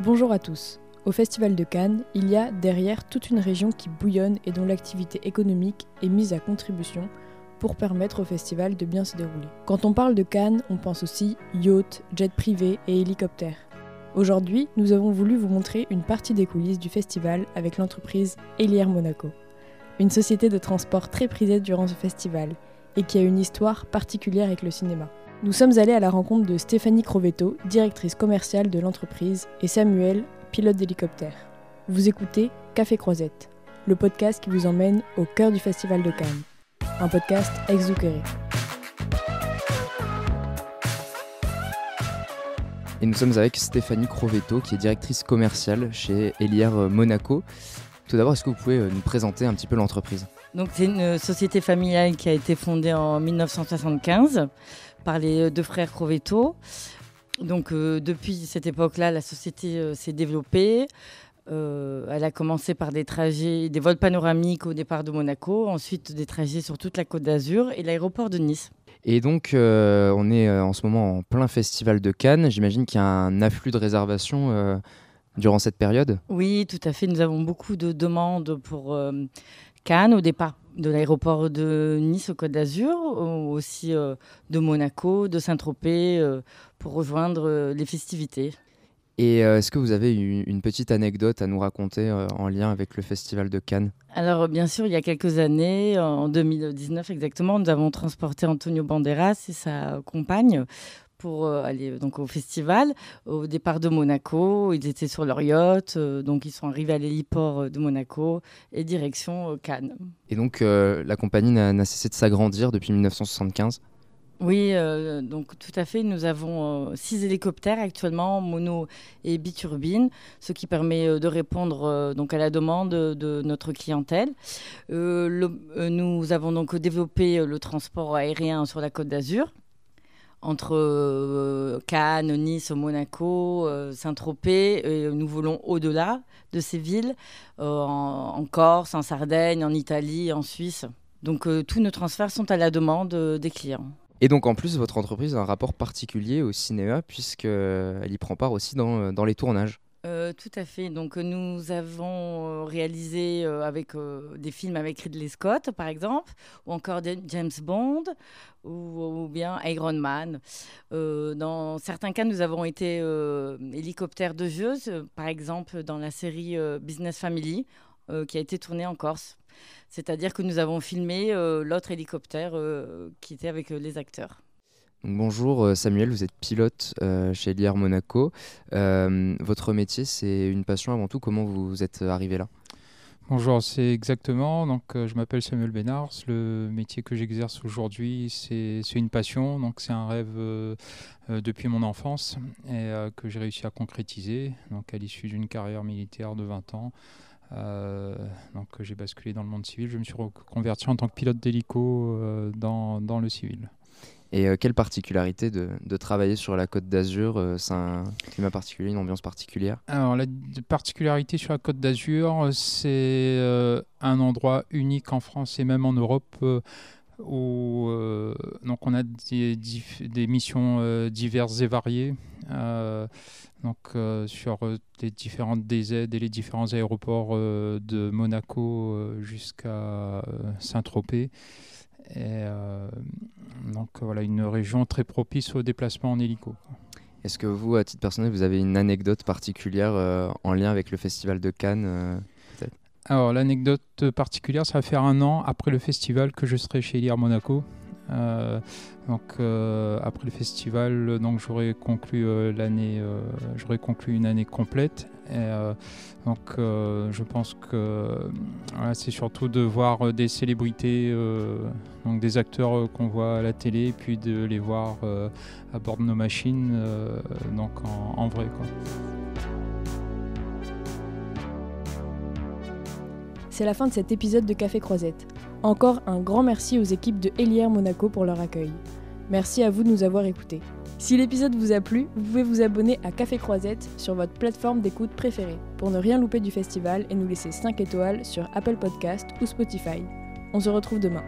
Bonjour à tous. Au Festival de Cannes, il y a derrière toute une région qui bouillonne et dont l'activité économique est mise à contribution pour permettre au festival de bien se dérouler. Quand on parle de Cannes, on pense aussi yacht, jet privé et hélicoptère. Aujourd'hui, nous avons voulu vous montrer une partie des coulisses du festival avec l'entreprise Elière Monaco, une société de transport très prisée durant ce festival et qui a une histoire particulière avec le cinéma. Nous sommes allés à la rencontre de Stéphanie Crovetto, directrice commerciale de l'entreprise, et Samuel, pilote d'hélicoptère. Vous écoutez Café Croisette, le podcast qui vous emmène au cœur du Festival de Cannes. Un podcast ex Et nous sommes avec Stéphanie Crovetto, qui est directrice commerciale chez Elière Monaco. Tout d'abord, est-ce que vous pouvez euh, nous présenter un petit peu l'entreprise? Donc, c'est une société familiale qui a été fondée en 1975 par les deux frères Crovetto. Donc euh, depuis cette époque-là, la société euh, s'est développée. Euh, elle a commencé par des trajets, des vols panoramiques au départ de Monaco, ensuite des trajets sur toute la côte d'Azur et l'aéroport de Nice. Et donc, on est en ce moment en plein festival de Cannes. J'imagine qu'il y a un afflux de réservations durant cette période Oui, tout à fait. Nous avons beaucoup de demandes pour Cannes au départ de l'aéroport de Nice au Côte d'Azur, aussi euh, de Monaco, de Saint-Tropez, euh, pour rejoindre euh, les festivités. Et est-ce que vous avez une, petite anecdote à nous raconter en lien avec le Festival de Cannes? Alors bien sûr, il y a quelques années, en 2019 exactement, nous avons transporté Antonio Banderas et sa compagne pour euh, aller donc au festival. Au départ de Monaco, ils étaient sur leur yacht, euh, donc ils sont arrivés à l'héliport euh, de Monaco et direction Cannes. Et donc la compagnie n'a cessé de s'agrandir depuis 1975 oui, donc tout à fait. Nous avons six hélicoptères actuellement, mono et biturbine, ce qui permet de répondre donc à la demande de notre clientèle. nous avons donc développé le transport aérien sur la Côte d'Azur entre euh, Cannes, Nice, Monaco, euh, Saint-Tropez. Nous voulons au-delà de ces villes, euh, en, Corse, en Sardaigne, en Italie, en Suisse. Donc tous nos transferts sont à la demande des clients. Et donc en plus, votre entreprise a un rapport particulier au cinéma puisqu'elle y prend part aussi dans les tournages. Euh, tout à fait. Donc, nous avons euh, réalisé euh, avec des films avec Ridley Scott, par exemple, ou encore James Bond, ou, bien Iron Man. dans certains cas, nous avons été hélicoptère de jeu, par exemple dans la série Business Family, qui a été tournée en Corse. C'est-à-dire que nous avons filmé l'autre hélicoptère qui était avec les acteurs bonjour euh, Samuel, vous êtes pilote euh, chez Eliar Monaco. Euh, votre métier, c'est une passion avant tout. Comment vous êtes arrivé là? Bonjour, c'est exactement. Donc, je m'appelle Samuel Bénard. Le métier que j'exerce aujourd'hui, c'est une passion. Donc, c'est un rêve depuis mon enfance et que j'ai réussi à concrétiser. Donc, à l'issue d'une carrière militaire de 20 ans. donc j'ai basculé dans le monde civil. Je me suis reconverti en tant que pilote d'hélico dans, dans, le civil. Et euh, quelle particularité de, travailler sur la Côte d'Azur euh, C'est un climat particulier, une ambiance particulière? Alors, la particularité sur la Côte d'Azur, c'est euh, un endroit unique en France et même en Europe où donc on a des, des missions diverses et variées. donc, sur les différentes DZ et les différents aéroports de Monaco jusqu'à Saint-Tropez. Et euh, donc voilà, une région très propice au déplacement en hélico. Est-ce que vous, à titre personnel, vous avez une anecdote particulière euh, en lien avec le festival de Cannes euh, Alors l'anecdote particulière, ça va faire un an après le festival que je serai chez Eliar Monaco. Donc après le festival, donc j'aurais conclu l'année, j'aurais conclu une année complète euh, donc euh, je pense que c'est surtout de voir des célébrités, euh, donc des acteurs qu'on voit à la télé, puis de les voir à bord de nos machines, donc en, vrai. C'est la fin de cet épisode de Café Croisette. Encore un grand merci aux équipes de Hélière Monaco pour leur accueil. Merci à vous de nous avoir écoutés. Si l'épisode vous a plu, vous pouvez vous abonner à Café Croisette sur votre plateforme d'écoute préférée pour ne rien louper du festival et nous laisser 5 étoiles sur Apple Podcast ou Spotify. On se retrouve demain.